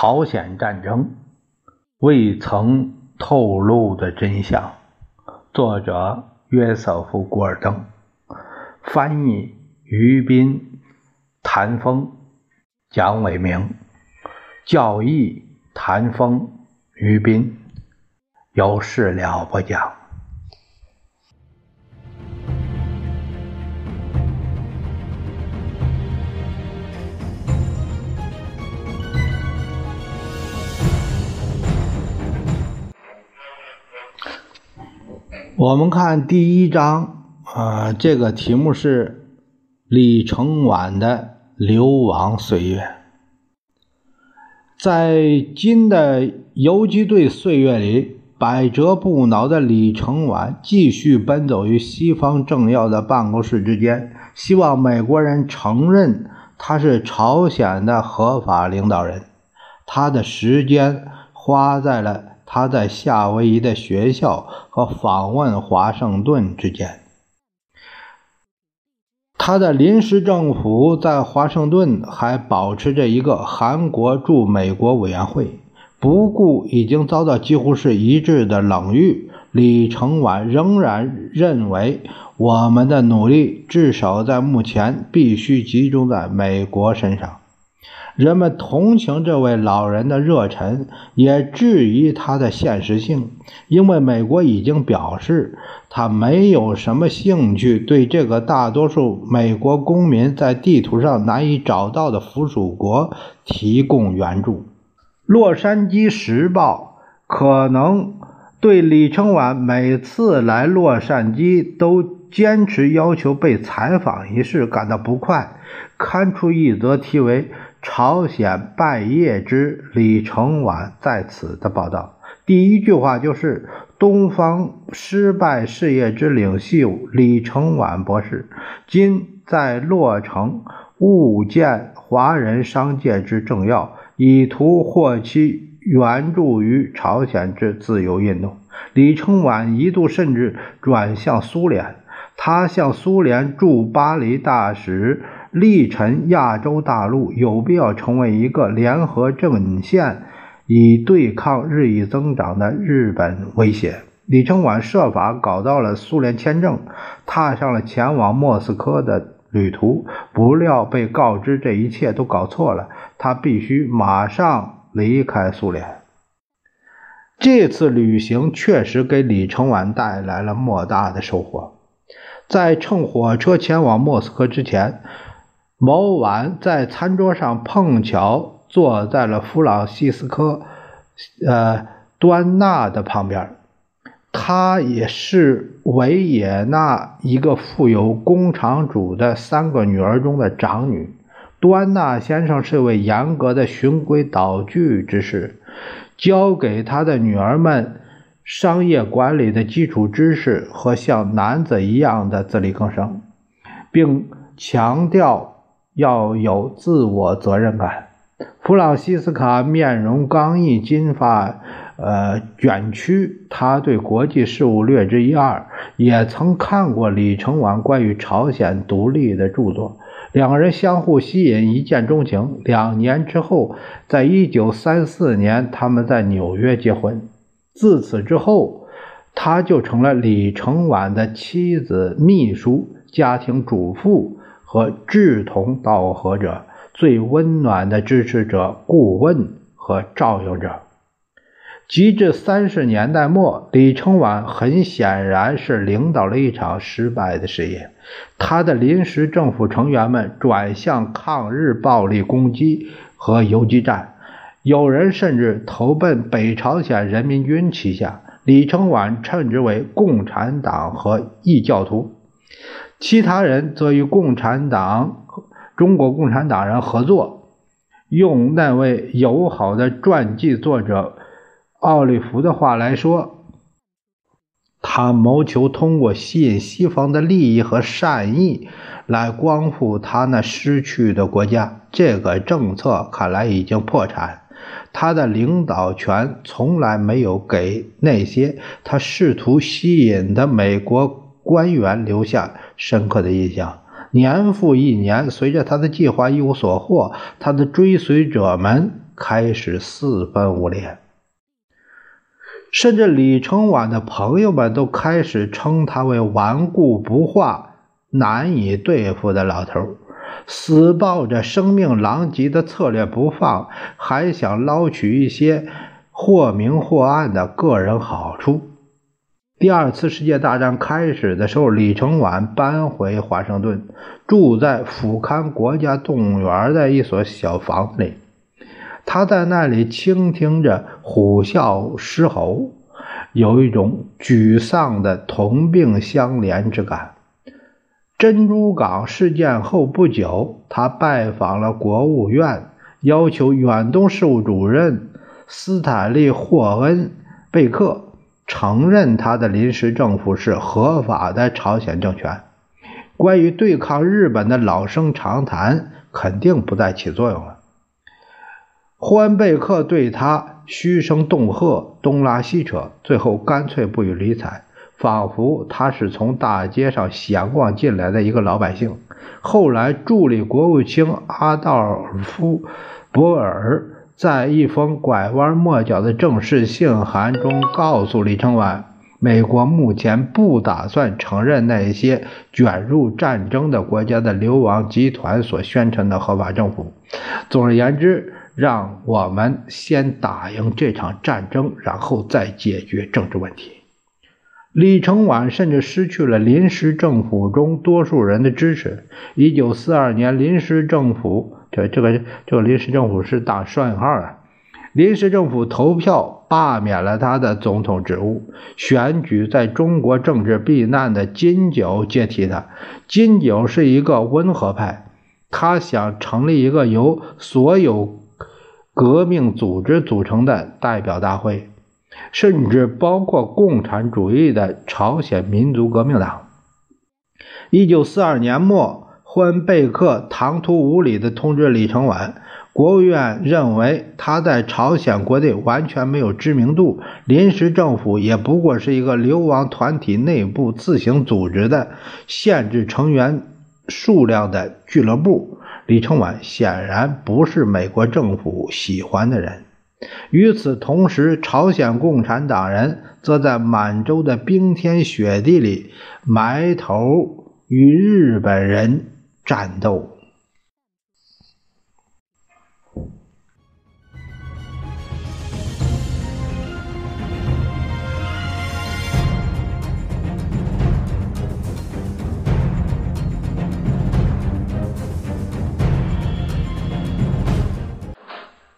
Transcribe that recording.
朝鲜战争未曾透露的真相。作者约瑟夫·古尔登，翻译于斌、谭峰、蒋伟明，教义谭峰、于斌，有事了不讲。我们看第一章，啊，这个题目是李承晚的流亡岁月。在金的游击队岁月里，百折不挠的李承晚继续奔走于西方政要的办公室之间，希望美国人承认他是朝鲜的合法领导人。他的时间花在了。他在夏威夷的学校和访问华盛顿之间，他的临时政府在华盛顿还保持着一个韩国驻美国委员会。不顾已经遭到几乎是一致的冷遇，李承晚仍然认为我们的努力至少在目前必须集中在美国身上。人们同情这位老人的热忱，也质疑他的现实性，因为美国已经表示，他没有什么兴趣对这个大多数美国公民在地图上难以找到的附属国提供援助。《洛杉矶时报》可能对李承晚每次来洛杉矶都坚持要求被采访一事感到不快，刊出一则题为。朝鲜败业之李承晚在此的报道，第一句话就是东方失败事业之领袖李承晚博士，今在洛城误见华人商界之政要，以图获其援助于朝鲜之自由运动。李承晚一度甚至转向苏联，他向苏联驻巴黎大使。力陈亚洲大陆有必要成为一个联合阵线，以对抗日益增长的日本威胁。李承晚设法搞到了苏联签证，踏上了前往莫斯科的旅途。不料被告知这一切都搞错了，他必须马上离开苏联。这次旅行确实给李承晚带来了莫大的收获。在乘火车前往莫斯科之前。某晚在餐桌上碰巧坐在了弗朗西斯科，呃，端纳的旁边。她也是维也纳一个富有工厂主的三个女儿中的长女。端纳先生是位严格的循规蹈矩之士，教给他的女儿们商业管理的基础知识和像男子一样的自力更生，并强调。要有自我责任感。弗朗西斯卡面容刚毅，金发呃卷曲，他对国际事务略知一二，也曾看过李承晚关于朝鲜独立的著作。两个人相互吸引，一见钟情。两年之后，在一九三四年，他们在纽约结婚。自此之后，他就成了李承晚的妻子、秘书、家庭主妇。和志同道合者、最温暖的支持者、顾问和照应者。及至三十年代末，李承晚很显然是领导了一场失败的事业。他的临时政府成员们转向抗日暴力攻击和游击战，有人甚至投奔北朝鲜人民军旗下。李承晚称之为共产党和异教徒。其他人则与共产党、中国共产党人合作，用那位友好的传记作者奥利弗的话来说，他谋求通过吸引西方的利益和善意来光复他那失去的国家。这个政策看来已经破产。他的领导权从来没有给那些他试图吸引的美国。官员留下深刻的印象。年复一年，随着他的计划一无所获，他的追随者们开始四分五裂，甚至李承晚的朋友们都开始称他为顽固不化、难以对付的老头，死抱着生命狼藉的策略不放，还想捞取一些或明或暗的个人好处。第二次世界大战开始的时候，李承晚搬回华盛顿，住在俯瞰国家动物园的一所小房子里。他在那里倾听着虎啸狮吼，有一种沮丧的同病相怜之感。珍珠港事件后不久，他拜访了国务院，要求远东事务主任斯坦利·霍恩·贝克。承认他的临时政府是合法的朝鲜政权，关于对抗日本的老生常谈肯定不再起作用了。霍恩贝克对他嘘声动喝，东拉西扯，最后干脆不予理睬，仿佛他是从大街上闲逛进来的一个老百姓。后来，助理国务卿阿道尔夫·博尔。在一封拐弯抹角的正式信函中，告诉李承晚，美国目前不打算承认那些卷入战争的国家的流亡集团所宣称的合法政府。总而言之，让我们先打赢这场战争，然后再解决政治问题。李承晚甚至失去了临时政府中多数人的支持。一九四二年，临时政府。这这个这个临时政府是打双引号的，临时政府投票罢免了他的总统职务，选举在中国政治避难的金九接替他。金九是一个温和派，他想成立一个由所有革命组织组成的代表大会，甚至包括共产主义的朝鲜民族革命党。一九四二年末。霍恩贝克唐突无礼地通知李承晚，国务院认为他在朝鲜国内完全没有知名度，临时政府也不过是一个流亡团体内部自行组织的限制成员数量的俱乐部。李承晚显然不是美国政府喜欢的人。与此同时，朝鲜共产党人则在满洲的冰天雪地里埋头与日本人。战斗。